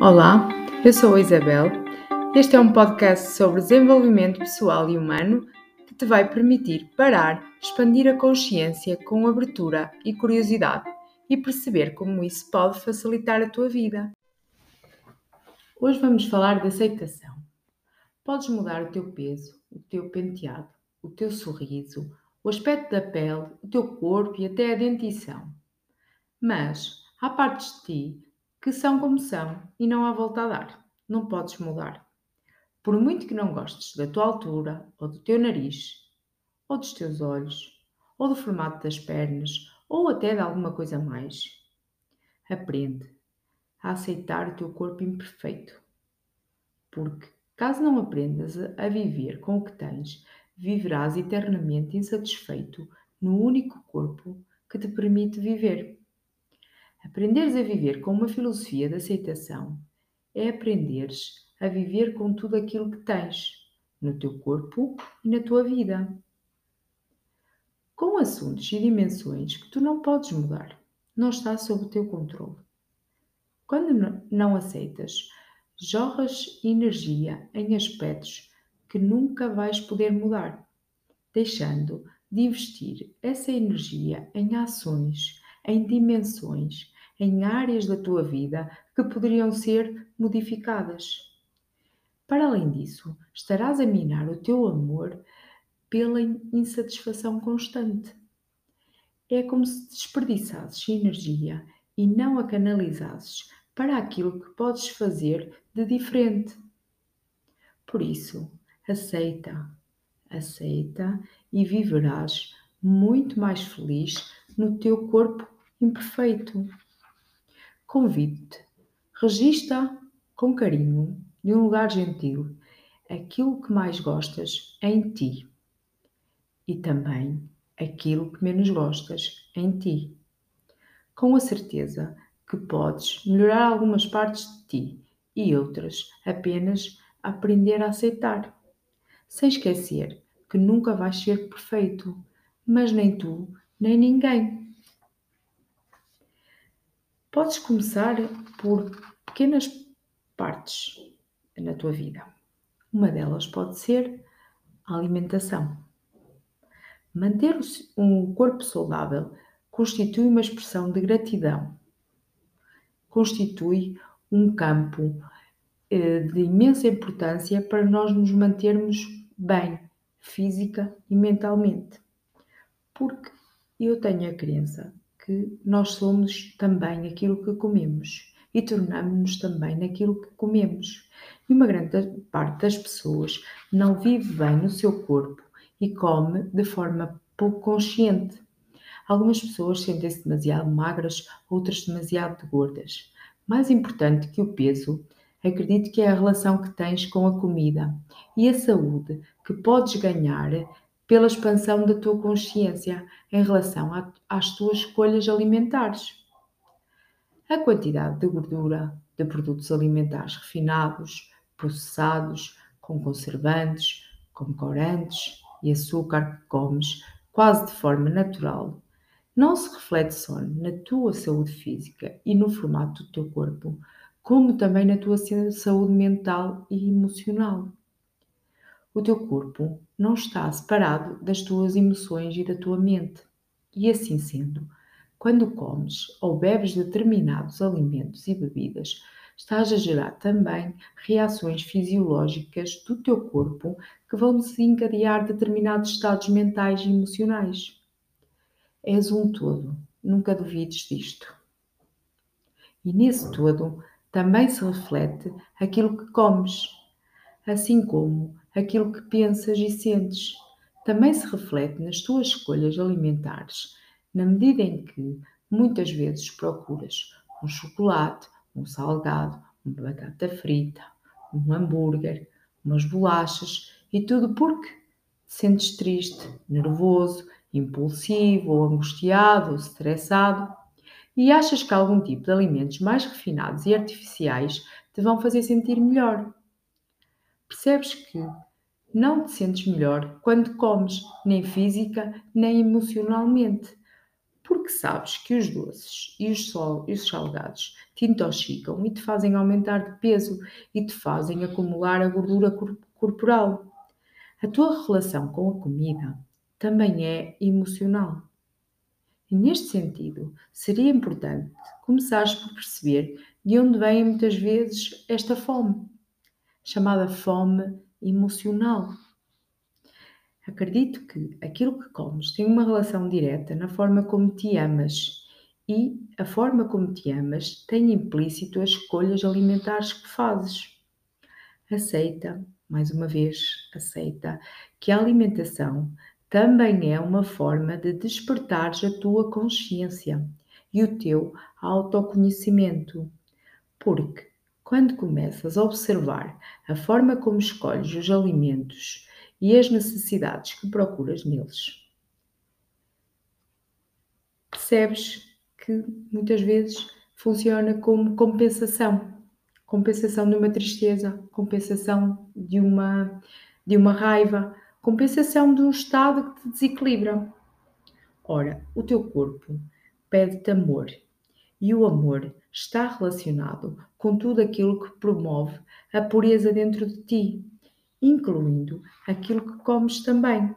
Olá, eu sou a Isabel. Este é um podcast sobre desenvolvimento pessoal e humano que te vai permitir parar, expandir a consciência com abertura e curiosidade e perceber como isso pode facilitar a tua vida. Hoje vamos falar de aceitação. Podes mudar o teu peso, o teu penteado, o teu sorriso, o aspecto da pele, o teu corpo e até a dentição. Mas há partes de ti que são como são e não há volta a dar. Não podes mudar. Por muito que não gostes da tua altura, ou do teu nariz, ou dos teus olhos, ou do formato das pernas, ou até de alguma coisa mais, aprende a aceitar o teu corpo imperfeito. Porque, caso não aprendas a viver com o que tens, viverás eternamente insatisfeito no único corpo que te permite viver. Aprenderes a viver com uma filosofia de aceitação é aprenderes a viver com tudo aquilo que tens, no teu corpo e na tua vida. Com assuntos e dimensões que tu não podes mudar, não está sob o teu controle. Quando não aceitas, jorras energia em aspectos que nunca vais poder mudar, deixando de investir essa energia em ações, em dimensões em áreas da tua vida que poderiam ser modificadas. Para além disso, estarás a minar o teu amor pela insatisfação constante. É como se desperdiçasses energia e não a canalizasses para aquilo que podes fazer de diferente. Por isso, aceita, aceita e viverás muito mais feliz no teu corpo imperfeito. Convido-te, registra com carinho, num lugar gentil, aquilo que mais gostas em ti e também aquilo que menos gostas em ti. Com a certeza que podes melhorar algumas partes de ti e outras apenas aprender a aceitar, sem esquecer que nunca vais ser perfeito, mas nem tu, nem ninguém. Podes começar por pequenas partes na tua vida. Uma delas pode ser a alimentação. Manter um corpo saudável constitui uma expressão de gratidão, constitui um campo eh, de imensa importância para nós nos mantermos bem, física e mentalmente. Porque eu tenho a crença que nós somos também aquilo que comemos e tornamos-nos também naquilo que comemos. E uma grande parte das pessoas não vive bem no seu corpo e come de forma pouco consciente. Algumas pessoas sentem-se demasiado magras, outras demasiado gordas. Mais importante que o peso, acredito que é a relação que tens com a comida e a saúde que podes ganhar pela expansão da tua consciência em relação às tuas escolhas alimentares. A quantidade de gordura de produtos alimentares refinados, processados, com conservantes, com corantes e açúcar que comes quase de forma natural, não se reflete só na tua saúde física e no formato do teu corpo, como também na tua saúde mental e emocional. O teu corpo não está separado das tuas emoções e da tua mente. E assim sendo, quando comes ou bebes determinados alimentos e bebidas, estás a gerar também reações fisiológicas do teu corpo que vão desencadear determinados estados mentais e emocionais. És um todo, nunca duvides disto. E nesse todo também se reflete aquilo que comes, assim como aquilo que pensas e sentes. Também se reflete nas tuas escolhas alimentares, na medida em que muitas vezes procuras um chocolate, um salgado, uma batata frita, um hambúrguer, umas bolachas e tudo porque te sentes triste, nervoso, impulsivo ou angustiado ou estressado e achas que algum tipo de alimentos mais refinados e artificiais te vão fazer sentir melhor. Percebes que não te sentes melhor quando comes, nem física nem emocionalmente, porque sabes que os doces e os, sol, e os salgados te intoxicam e te fazem aumentar de peso e te fazem acumular a gordura corporal. A tua relação com a comida também é emocional. E neste sentido, seria importante começares por perceber de onde vem muitas vezes esta fome, chamada fome emocional. Acredito que aquilo que comes tem uma relação direta na forma como te amas e a forma como te amas tem implícito as escolhas alimentares que fazes. Aceita, mais uma vez, aceita que a alimentação também é uma forma de despertares a tua consciência e o teu autoconhecimento. Porque quando começas a observar a forma como escolhes os alimentos e as necessidades que procuras neles. Percebes que muitas vezes funciona como compensação compensação de uma tristeza, compensação de uma, de uma raiva, compensação de um estado que te desequilibra. Ora, o teu corpo pede-te amor e o amor está relacionado com tudo aquilo que promove a pureza dentro de ti incluindo aquilo que comes também.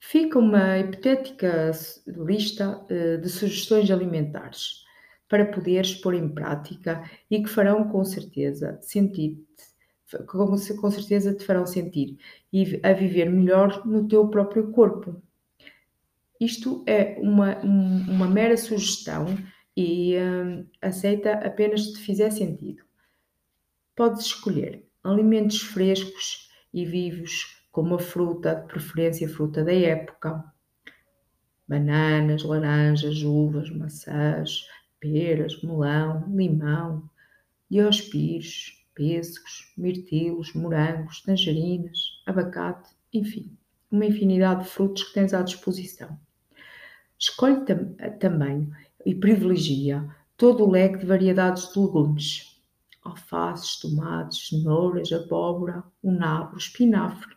Fica uma hipotética lista eh, de sugestões alimentares para poderes pôr em prática e que farão com certeza sentir com, certeza te farão sentir e a viver melhor no teu próprio corpo. Isto é uma, uma mera sugestão e hum, aceita apenas se te fizer sentido. Podes escolher alimentos frescos e vivos, como a fruta, de preferência fruta da época. Bananas, laranjas, uvas, maçãs, peras, melão, limão, diospírios, pêssegos, mirtilos, morangos, tangerinas, abacate, enfim, uma infinidade de frutos que tens à disposição. Escolhe tam também e privilegia todo o leque de variedades de legumes alfaces, tomates, cenouras, abóbora, o nabo, o espinafre,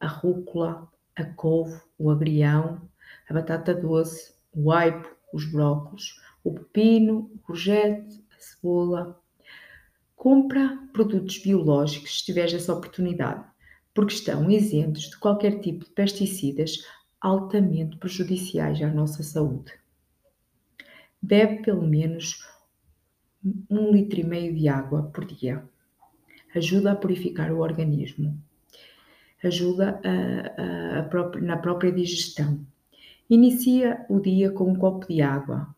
a rúcula, a couve, o agrião, a batata doce, o aipo, os brócolos, o pepino, o courgette, a cebola. Compra produtos biológicos se tiveres essa oportunidade, porque estão isentos de qualquer tipo de pesticidas altamente prejudiciais à nossa saúde. Bebe pelo menos um litro e meio de água por dia. Ajuda a purificar o organismo. Ajuda a, a, a própria, na própria digestão. Inicia o dia com um copo de água.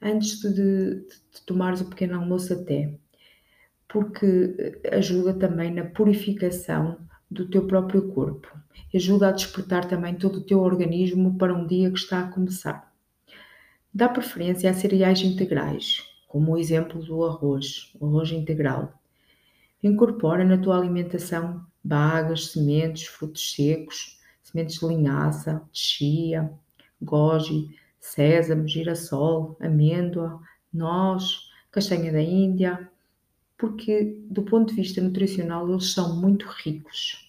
Antes de, de, de tomares o pequeno almoço até. Porque ajuda também na purificação do teu próprio corpo. Ajuda a despertar também todo o teu organismo para um dia que está a começar. Dá preferência a cereais integrais, como o exemplo do arroz, o arroz integral. Incorpora na tua alimentação bagas, sementes, frutos secos, sementes de linhaça, de chia, goji, sésamo, girassol, amêndoa, noz, castanha da Índia, porque do ponto de vista nutricional eles são muito ricos.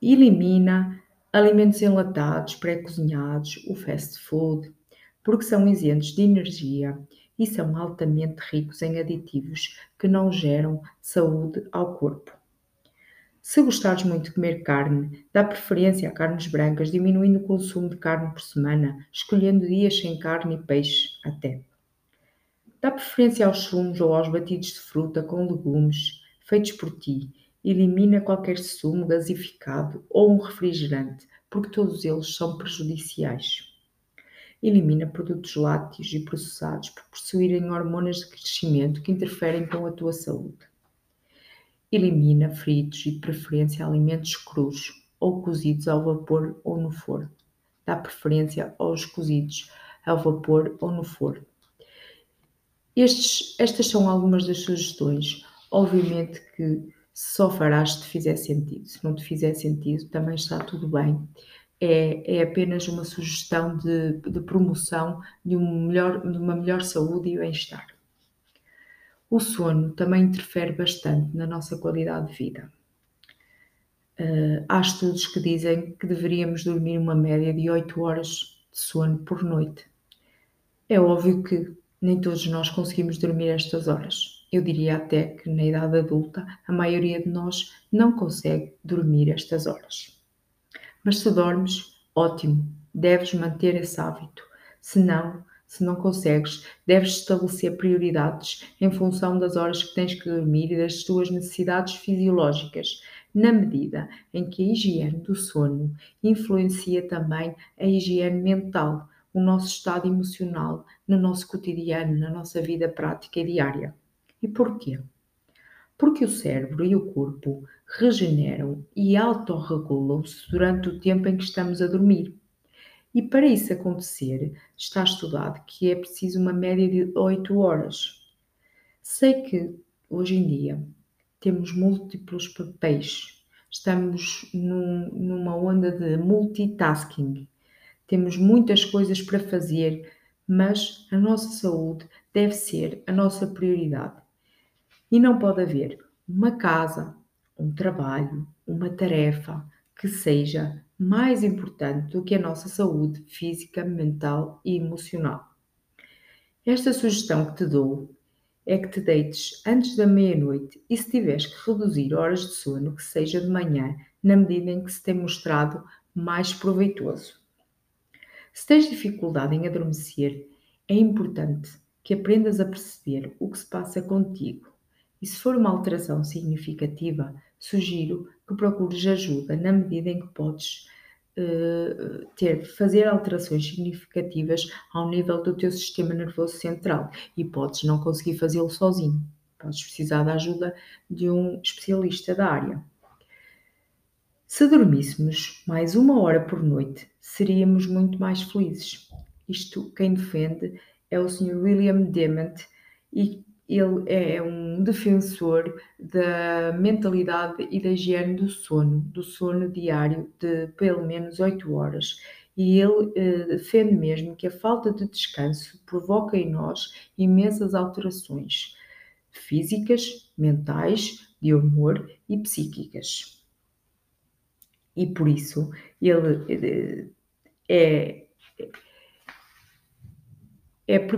Elimina alimentos enlatados, pré-cozinhados, o fast food, porque são isentos de energia e são altamente ricos em aditivos que não geram saúde ao corpo. Se gostares muito de comer carne, dá preferência a carnes brancas, diminuindo o consumo de carne por semana, escolhendo dias sem carne e peixe até. Dá preferência aos sumos ou aos batidos de fruta com legumes feitos por ti. Elimina qualquer sumo gasificado ou um refrigerante, porque todos eles são prejudiciais. Elimina produtos lácteos e processados por possuírem hormonas de crescimento que interferem com a tua saúde. Elimina fritos e de preferência alimentos crus ou cozidos ao vapor ou no forno. Dá preferência aos cozidos ao vapor ou no forno. Estes, estas são algumas das sugestões. Obviamente que só farás se te fizer sentido. Se não te fizer sentido, também está tudo bem é, é apenas uma sugestão de, de promoção de, um melhor, de uma melhor saúde e bem-estar. O sono também interfere bastante na nossa qualidade de vida. Uh, há estudos que dizem que deveríamos dormir uma média de 8 horas de sono por noite. É óbvio que nem todos nós conseguimos dormir estas horas. Eu diria até que na idade adulta a maioria de nós não consegue dormir estas horas. Mas se dormes, ótimo, deves manter esse hábito. Se não, se não consegues, deves estabelecer prioridades em função das horas que tens que dormir e das tuas necessidades fisiológicas, na medida em que a higiene do sono influencia também a higiene mental, o nosso estado emocional no nosso cotidiano, na nossa vida prática e diária. E porquê? Porque o cérebro e o corpo regeneram e autorregulam-se durante o tempo em que estamos a dormir. E para isso acontecer, está estudado que é preciso uma média de 8 horas. Sei que hoje em dia temos múltiplos papéis, estamos num, numa onda de multitasking, temos muitas coisas para fazer, mas a nossa saúde deve ser a nossa prioridade. E não pode haver uma casa, um trabalho, uma tarefa que seja mais importante do que a nossa saúde física, mental e emocional. Esta sugestão que te dou é que te deites antes da meia-noite e se tiveres que reduzir horas de sono, que seja de manhã, na medida em que se tem mostrado mais proveitoso. Se tens dificuldade em adormecer, é importante que aprendas a perceber o que se passa contigo. E se for uma alteração significativa, sugiro que procures ajuda na medida em que podes uh, ter, fazer alterações significativas ao nível do teu sistema nervoso central e podes não conseguir fazê-lo sozinho. Podes precisar da ajuda de um especialista da área. Se dormíssemos mais uma hora por noite, seríamos muito mais felizes. Isto quem defende é o Sr. William Dement e ele é um defensor da mentalidade e da higiene do sono, do sono diário de pelo menos 8 horas. E ele eh, defende mesmo que a falta de descanso provoca em nós imensas alterações físicas, mentais, de humor e psíquicas. E por isso ele eh, é, é,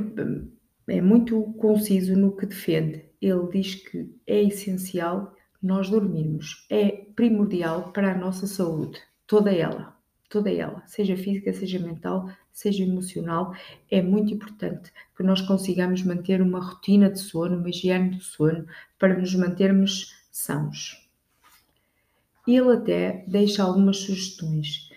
é muito conciso no que defende. Ele diz que é essencial nós dormirmos, é primordial para a nossa saúde, toda ela, toda ela, seja física, seja mental, seja emocional, é muito importante que nós consigamos manter uma rotina de sono, uma higiene do sono, para nos mantermos sãos. Ele até deixa algumas sugestões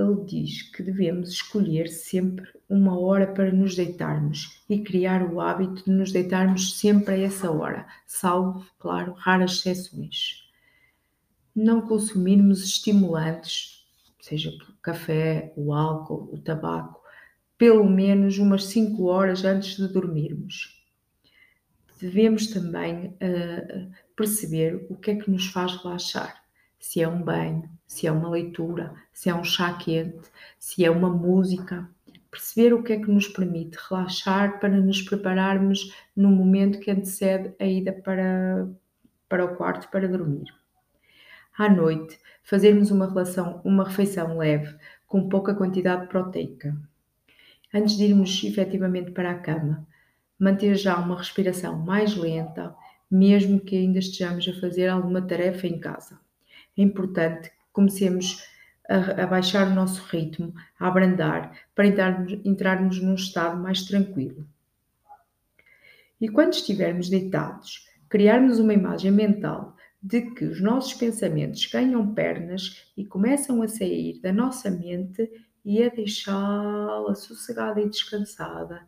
ele diz que devemos escolher sempre uma hora para nos deitarmos e criar o hábito de nos deitarmos sempre a essa hora, salvo, claro, raras exceções. Não consumirmos estimulantes, seja o café, o álcool, o tabaco, pelo menos umas 5 horas antes de dormirmos. Devemos também uh, perceber o que é que nos faz relaxar se é um banho, se é uma leitura, se é um chá quente, se é uma música. Perceber o que é que nos permite relaxar para nos prepararmos no momento que antecede a ida para, para o quarto para dormir. À noite, fazermos uma, relação, uma refeição leve, com pouca quantidade proteica. Antes de irmos efetivamente para a cama, manter já uma respiração mais lenta, mesmo que ainda estejamos a fazer alguma tarefa em casa importante que comecemos a, a baixar o nosso ritmo, a abrandar, para entrarmos, entrarmos num estado mais tranquilo. E quando estivermos deitados, criarmos uma imagem mental de que os nossos pensamentos ganham pernas e começam a sair da nossa mente e a deixá-la sossegada e descansada.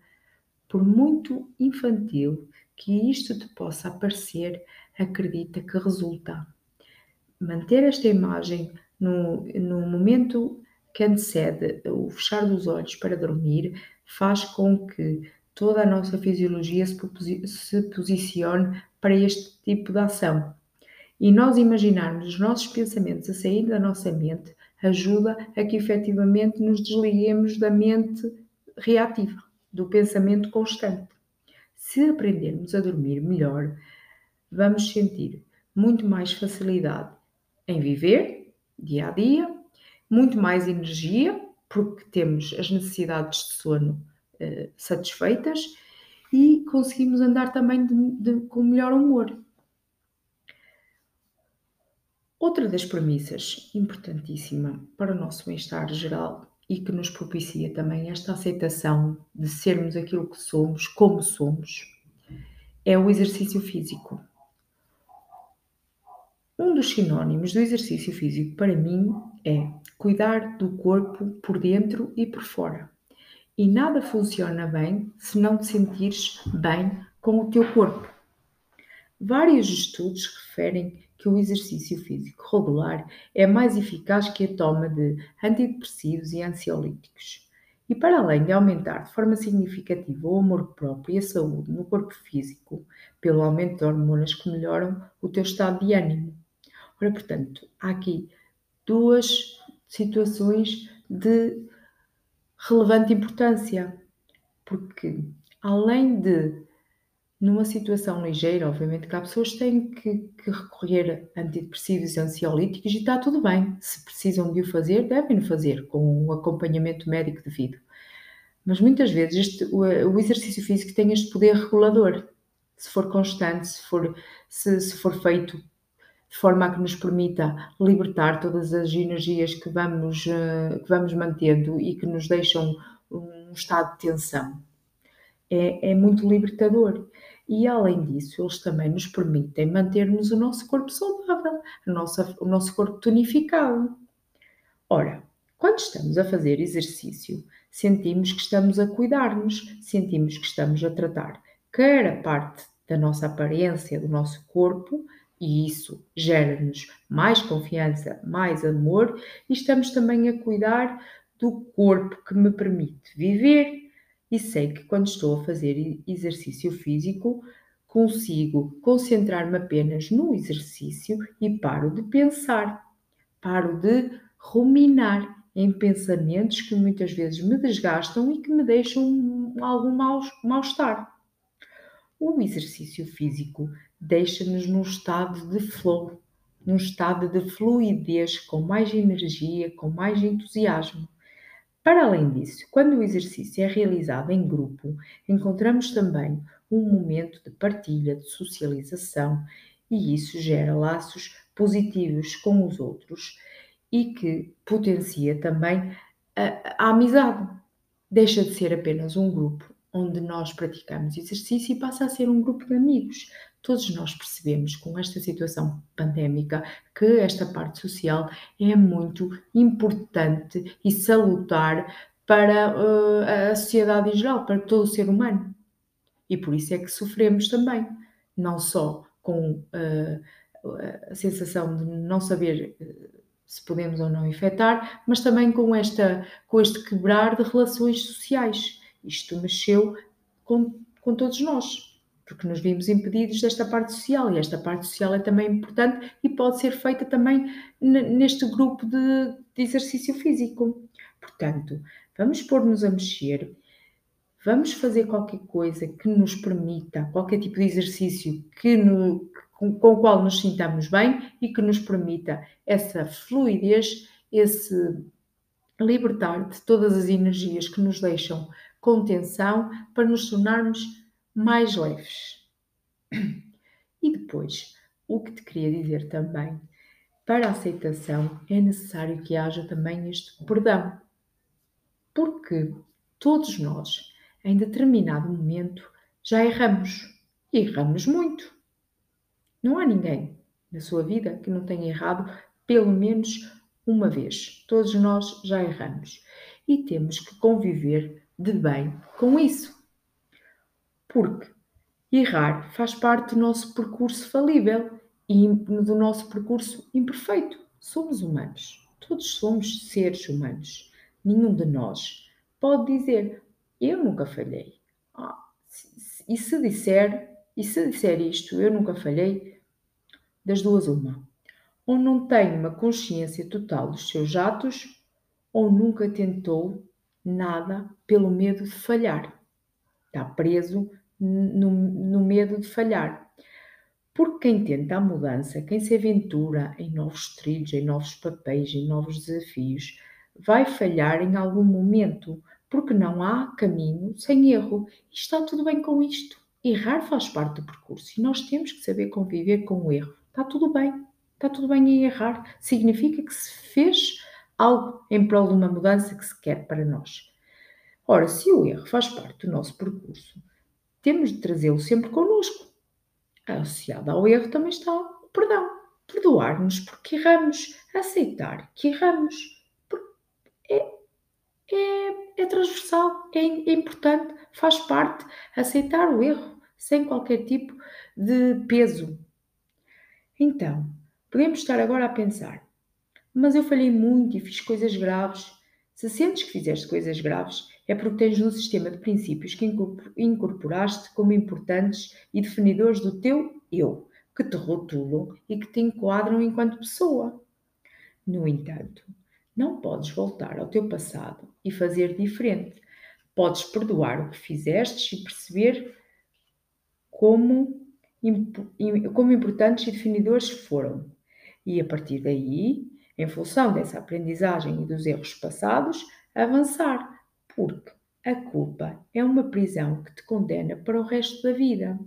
Por muito infantil que isto te possa parecer, acredita que resulta manter esta imagem no, no momento que antecede o fechar dos olhos para dormir faz com que toda a nossa fisiologia se, se posicione para este tipo de ação. E nós imaginarmos os nossos pensamentos a sair da nossa mente ajuda a que efetivamente nos desliguemos da mente reativa, do pensamento constante. Se aprendermos a dormir melhor, vamos sentir muito mais facilidade em viver dia a dia, muito mais energia, porque temos as necessidades de sono uh, satisfeitas e conseguimos andar também de, de, com melhor humor. Outra das premissas importantíssima para o nosso bem-estar geral e que nos propicia também esta aceitação de sermos aquilo que somos, como somos, é o exercício físico. Um dos sinónimos do exercício físico para mim é cuidar do corpo por dentro e por fora. E nada funciona bem se não te sentires bem com o teu corpo. Vários estudos referem que o exercício físico regular é mais eficaz que a toma de antidepressivos e ansiolíticos. E para além de aumentar de forma significativa o amor próprio e a saúde no corpo físico, pelo aumento de hormonas que melhoram o teu estado de ânimo. Ora, portanto, há aqui duas situações de relevante importância, porque além de numa situação ligeira, obviamente que há pessoas que têm que, que recorrer a antidepressivos e ansiolíticos e está tudo bem. Se precisam de o fazer, devem o fazer com o acompanhamento médico devido. Mas muitas vezes este, o, o, exercício físico tem este poder regulador. Se for constante, se for, se, se for feito de forma a que nos permita libertar todas as energias que vamos, uh, que vamos mantendo e que nos deixam um estado de tensão. É, é muito libertador. E além disso, eles também nos permitem mantermos o nosso corpo saudável, nossa, o nosso corpo tonificado. Ora, quando estamos a fazer exercício, sentimos que estamos a cuidar-nos, sentimos que estamos a tratar quer a parte da nossa aparência, do nosso corpo, e isso gera-nos mais confiança, mais amor, e estamos também a cuidar do corpo que me permite viver. E sei que quando estou a fazer exercício físico, consigo concentrar-me apenas no exercício e paro de pensar, paro de ruminar em pensamentos que muitas vezes me desgastam e que me deixam algum mal-estar. O exercício físico deixa-nos num estado de flow, num estado de fluidez, com mais energia, com mais entusiasmo. Para além disso, quando o exercício é realizado em grupo, encontramos também um momento de partilha, de socialização, e isso gera laços positivos com os outros e que potencia também a, a amizade. Deixa de ser apenas um grupo onde nós praticamos exercício e passa a ser um grupo de amigos, todos nós percebemos com esta situação pandémica que esta parte social é muito importante e salutar para uh, a sociedade em geral, para todo o ser humano. E por isso é que sofremos também, não só com uh, a sensação de não saber uh, se podemos ou não infectar, mas também com, esta, com este quebrar de relações sociais. Isto mexeu com, com todos nós porque nos vimos impedidos desta parte social e esta parte social é também importante e pode ser feita também neste grupo de, de exercício físico. Portanto, vamos pôr-nos a mexer, vamos fazer qualquer coisa que nos permita, qualquer tipo de exercício que no, com, com o qual nos sintamos bem e que nos permita essa fluidez, esse libertar de todas as energias que nos deixam com tensão para nos tornarmos mais leves. E depois, o que te queria dizer também, para a aceitação é necessário que haja também este perdão. Porque todos nós, em determinado momento, já erramos. E erramos muito. Não há ninguém na sua vida que não tenha errado pelo menos uma vez. Todos nós já erramos. E temos que conviver de bem com isso porque errar faz parte do nosso percurso falível e do nosso percurso imperfeito. Somos humanos, todos somos seres humanos. Nenhum de nós pode dizer eu nunca falhei. Ah, e se disser, e se disser isto, eu nunca falhei, das duas uma. Ou não tem uma consciência total dos seus atos, ou nunca tentou nada pelo medo de falhar. Está preso no, no medo de falhar. Porque quem tenta a mudança, quem se aventura em novos trilhos, em novos papéis, em novos desafios, vai falhar em algum momento, porque não há caminho sem erro. E está tudo bem com isto. Errar faz parte do percurso e nós temos que saber conviver com o erro. Está tudo bem. Está tudo bem em errar. Significa que se fez algo em prol de uma mudança que se quer para nós. Ora, se o erro faz parte do nosso percurso, temos de trazê-lo sempre connosco. Associado ao erro também está o perdão. Perdoar-nos porque erramos, aceitar que erramos. É, é, é transversal, é, é importante, faz parte aceitar o erro sem qualquer tipo de peso. Então, podemos estar agora a pensar: mas eu falhei muito e fiz coisas graves. Se sentes que fizeste coisas graves, é porque tens um sistema de princípios que incorporaste como importantes e definidores do teu eu, que te rotulam e que te enquadram enquanto pessoa. No entanto, não podes voltar ao teu passado e fazer diferente. Podes perdoar o que fizestes e perceber como, como importantes e definidores foram. E a partir daí, em função dessa aprendizagem e dos erros passados, avançar, porque a culpa é uma prisão que te condena para o resto da vida.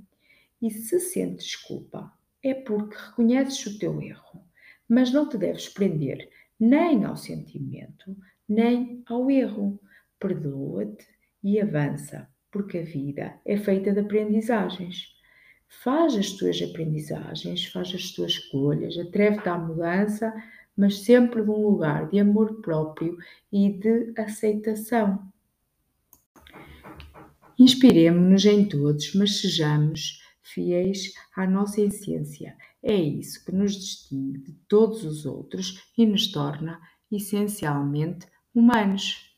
E se sentes culpa, é porque reconheces o teu erro, mas não te deves prender nem ao sentimento, nem ao erro. Perdoa-te e avança, porque a vida é feita de aprendizagens. Faz as tuas aprendizagens, faz as tuas escolhas, atreve-te à mudança, mas sempre de um lugar de amor próprio e de aceitação. Inspiremo-nos em todos, mas sejamos fiéis à nossa essência. É isso que nos distingue de todos os outros e nos torna essencialmente humanos.